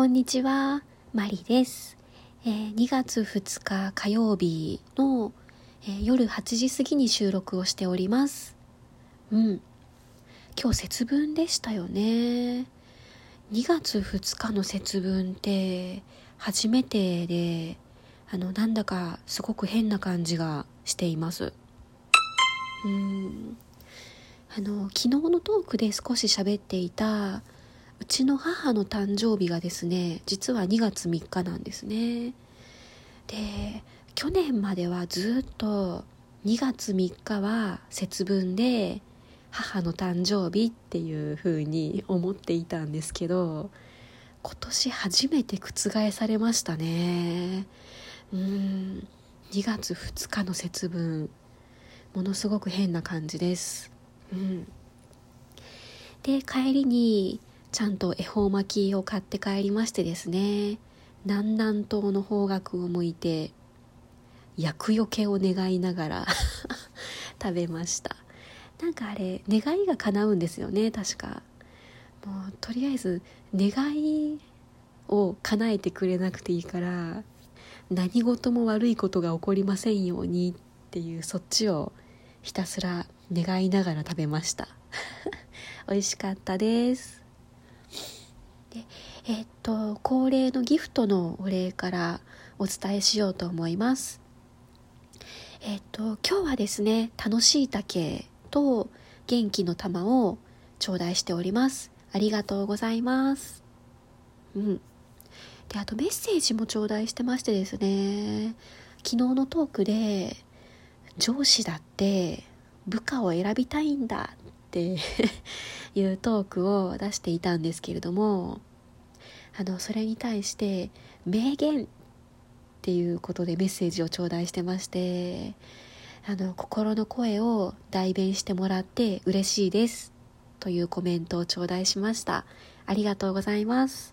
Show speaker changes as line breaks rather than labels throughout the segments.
こんにちは、マリです。えー、2月2日火曜日の、えー、夜8時過ぎに収録をしております。うん。今日節分でしたよね。2月2日の節分って初めてで、あの、なんだかすごく変な感じがしています。うん。あの、昨日のトークで少し喋っていた、うちの母の誕生日がですね実は2月3日なんですね。で去年まではずっと2月3日は節分で母の誕生日っていう風に思っていたんですけど今年初めて覆されましたね。うん2月2日の節分。ものすごく変な感じです。うん。で帰りにちゃんと恵方巻きを買って帰りましてですね南南東の方角を向いて厄除けを願いながら 食べました。なんかあれ願いが叶うんですよね確か。もうとりあえず願いを叶えてくれなくていいから何事も悪いことが起こりませんようにっていうそっちをひたすら願いながら食べました。美味しかったです。えっと恒例のギフトのお礼からお伝えしようと思います。えっと今日はですね楽しい竹と元気の玉を頂戴しております。ありがとうございます。うん。であとメッセージも頂戴してましてですね昨日のトークで上司だって部下を選びたいんだって いうトークを出していたんですけれどもあのそれに対して名言っていうことでメッセージを頂戴してましてあの心の声を代弁してもらって嬉しいですというコメントを頂戴しました。ありがとうございます、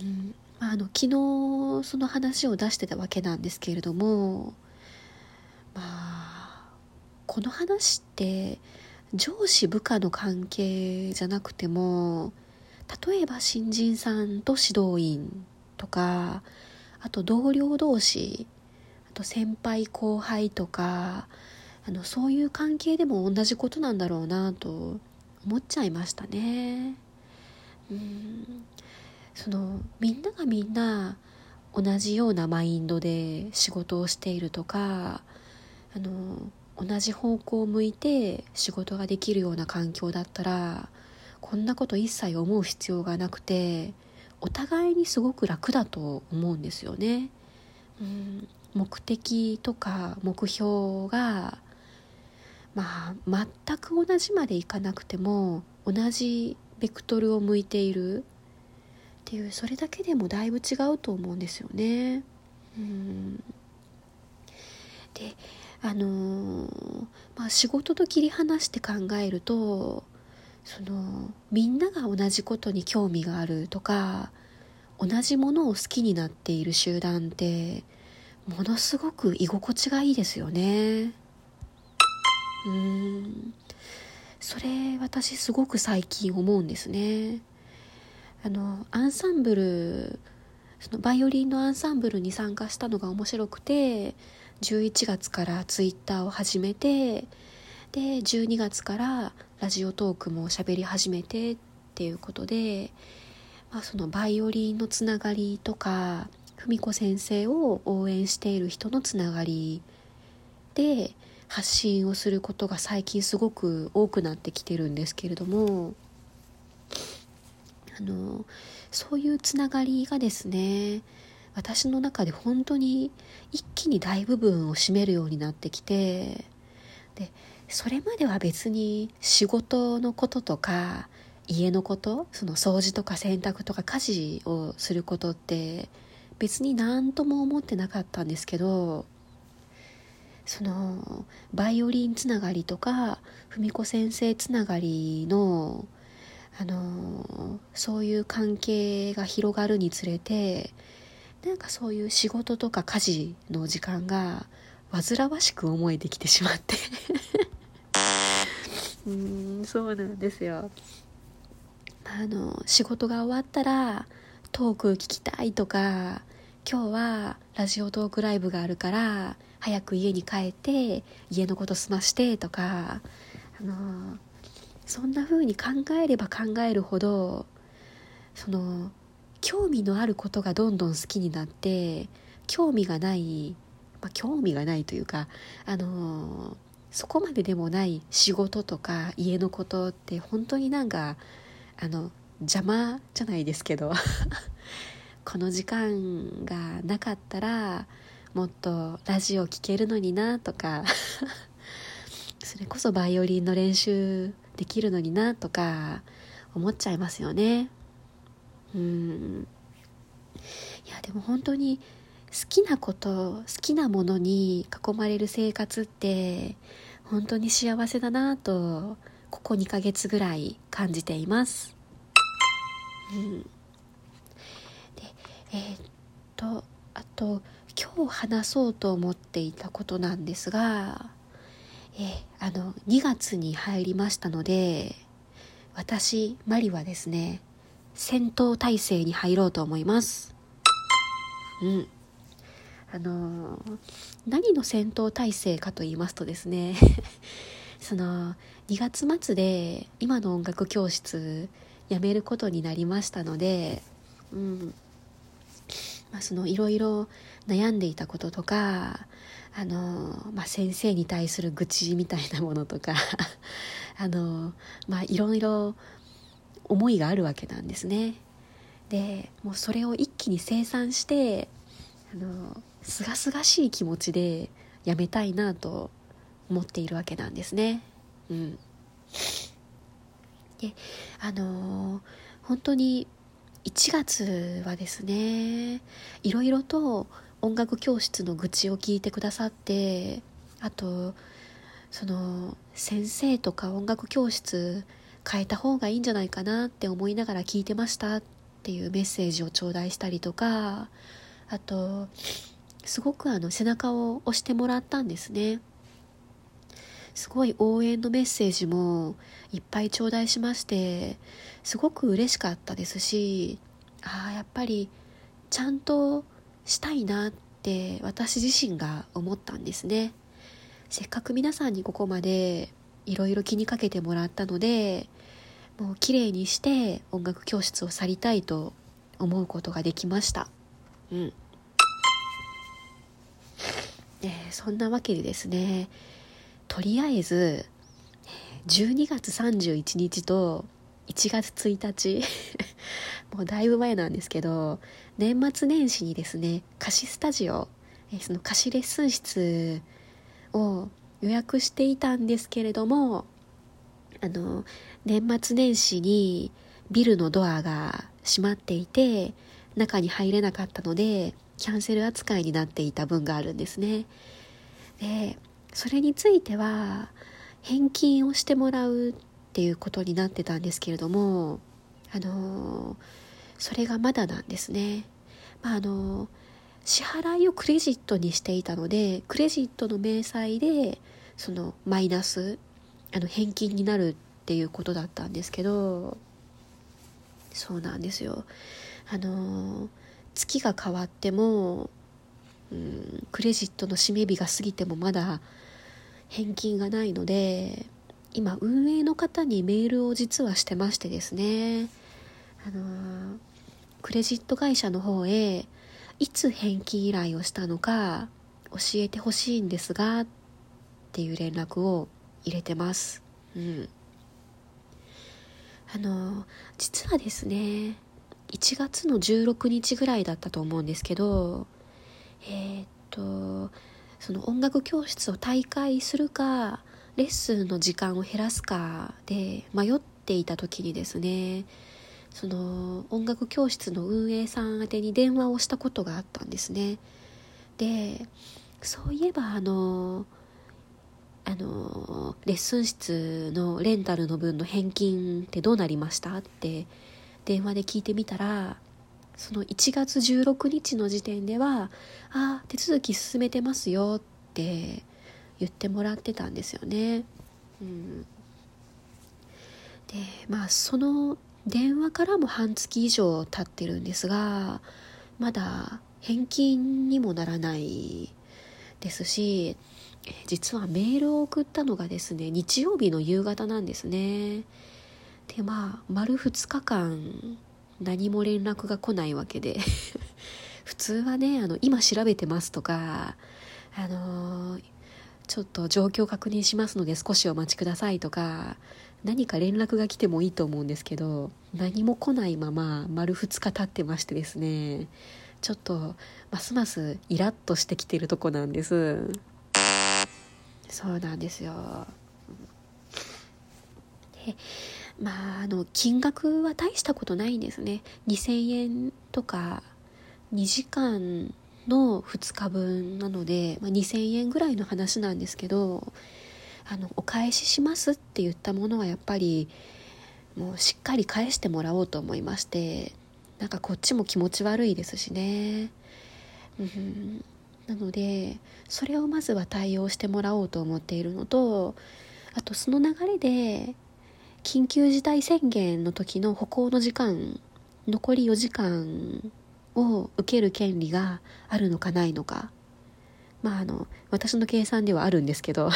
うんまあ、あの昨日その話を出してたわけなんですけれどもまあこの話って上司部下の関係じゃなくても例えば新人さんと指導員とかあと同僚同士あと先輩後輩とかあのそういう関係でも同じことなんだろうなと思っちゃいましたね。うんそのみんながみんな同じようなマインドで仕事をしているとかあの同じ方向を向いて仕事ができるような環境だったらこんなこと一切思う必要がなくてお互いにすごく楽だと思うんですよね。うん目的とか目標がまあ全く同じまでいかなくても同じベクトルを向いているっていうそれだけでもだいぶ違うと思うんですよね。うんであのー、まあ、仕事と切り離して考えるとそのみんなが同じことに興味があるとか同じものを好きになっている集団ってものすごく居心地がいいですよね。うん。それ私すごく最近思うんですね。あのアンサンブルそのバイオリンのアンサンブルに参加したのが面白くて11月からツイッターを始めてで12月からラジオトークも喋り始めてっていうことで、まあ、そのバイオリンのつながりとか文子先生を応援している人のつながりで発信をすることが最近すごく多くなってきてるんですけれどもあのそういうつながりがですね私の中で本当に一気に大部分を占めるようになってきてでそれまでは別に仕事のこととか家のことその掃除とか洗濯とか家事をすることって別に何とも思ってなかったんですけどそのバイオリンつながりとか文子先生つながりのあのそういう関係が広がるにつれてなんかそういう仕事とか家事の時間が煩わしく思えてきてしまって。うんそうなんですよ。あの仕事が終わったらトーク聞きたいとか今日はラジオトークライブがあるから早く家に帰って家のこと済ましてとかあのそんな風に考えれば考えるほどその興味のあることがどんどん好きになって興味がない、まあ、興味がないというかあのそこまででもない仕事とか家のことって本当になんかあの邪魔じゃないですけど この時間がなかったらもっとラジオ聴けるのになとか それこそバイオリンの練習できるのになとか思っちゃいますよね。うん。いやでも本当に好きなこと好きなものに囲まれる生活って本当に幸せだなとここ2ヶ月ぐらい感じています。うん。でえー、っとあと今日話そうと思っていたことなんですが、えあの2月に入りましたので私マリはですね戦闘態勢に入ろうと思います。うん。あの何の戦闘態勢かと言いますとですね その2月末で今の音楽教室辞めることになりましたので、うん。まあ、そのいろいろ悩んでいたこととかあの、まあ、先生に対する愚痴みたいなものとか あの、まあ、いろいろ思いがあるわけなんですね。でもうそれを一気に清算してあのすがすがしい気持ちでやめたいなと思っているわけなんですね。うん、であの本当に1月はですねいろいろと音楽教室の愚痴を聞いてくださってあとその先生とか音楽教室変えた方がいいんじゃないかなって思いながら聞いてましたっていうメッセージを頂戴したりとかあとすごくあの背中を押してもらったんですね。すごい応援のメッセージもいっぱい頂戴しましてすごく嬉しかったですしああやっぱりちゃんとしたいなって私自身が思ったんですね。せっかく皆さんにここまでいろいろ気にかけてもらったのでもう綺麗にして音楽教室を去りたいと思うことができました。うん。えー、そんなわけでですねとりあえず12月31日と1月1日 もうだいぶ前なんですけど年末年始にですね貸しスタジオ、えー、その貸しレッスン室を予約していたんですけれどもあの年末年始にビルのドアが閉まっていて中に入れなかったのでキャンセル扱いになっていた分があるんですね。でそれについては返金をしてもらうっていうことになってたんですけれどもあのそれがまだなんですね、まあ、あの支払いをクレジットにしていたのでクレジットの明細でそのマイナスあの返金になるっていうことだったんですけどそうなんですよ。あの月が変わっても、うん、クレジットの締め日が過ぎてもまだ返金がないので今運営の方にメールを実はしてましてですね。あのクレジット会社の方へいつ返金依頼をしたのか教えてほしいんですがっていう連絡を入れてます。うん。あの実はですね1月の16日ぐらいだったと思うんですけどえー、っとその音楽教室を退会するかレッスンの時間を減らすかで迷っていた時にですねその音楽教室の運営さん宛てに電話をしたことがあったんですね。でそういえばあのあのレッスン室のレンタルの分の返金ってどうなりました？って電話で聞いてみたらその1月16日の時点では「あ手続き進めてますよ」って言ってもらってたんですよね。うん、でまあその電話からも半月以上経ってるんですがまだ返金にもならないですし実はメールを送ったのがですね日曜日の夕方なんですね。でまあ丸2日間何も連絡が来ないわけで。普通はねあの今調べてますとかあのー、ちょっと状況確認しますので少しお待ちくださいとか何か連絡が来てもいいと思うんですけど何も来ないまま丸2日経ってましてですねちょっとますますイラッとしてきてるとこなんです。そうなんですよ。でまああの金額は大したことないんですね。2000円とか2時間の2日分なので、まあ、2000円ぐらいの話なんですけどあのお返ししますって言ったものはやっぱりもうしっかり返してもらおうと思いましてなんかこっちも気持ち悪いですしね、うん、なのでそれをまずは対応してもらおうと思っているのとあとその流れで緊急事態宣言の時の歩行の時間残り4時間を受ける権利があるのかないのかまああの私の計算ではあるんですけど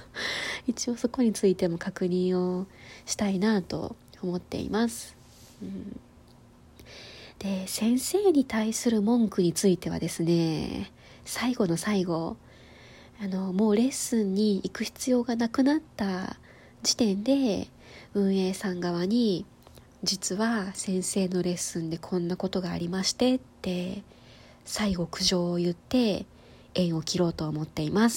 一応そこについても確認をしたいなと思っています。うん、で先生に対する文句についてはですね最後の最後あのもうレッスンに行く必要がなくなった時点で運営さん側に実は先生のレッスンでこんなことがありましてって最後苦情を言って縁を切ろうと思っています。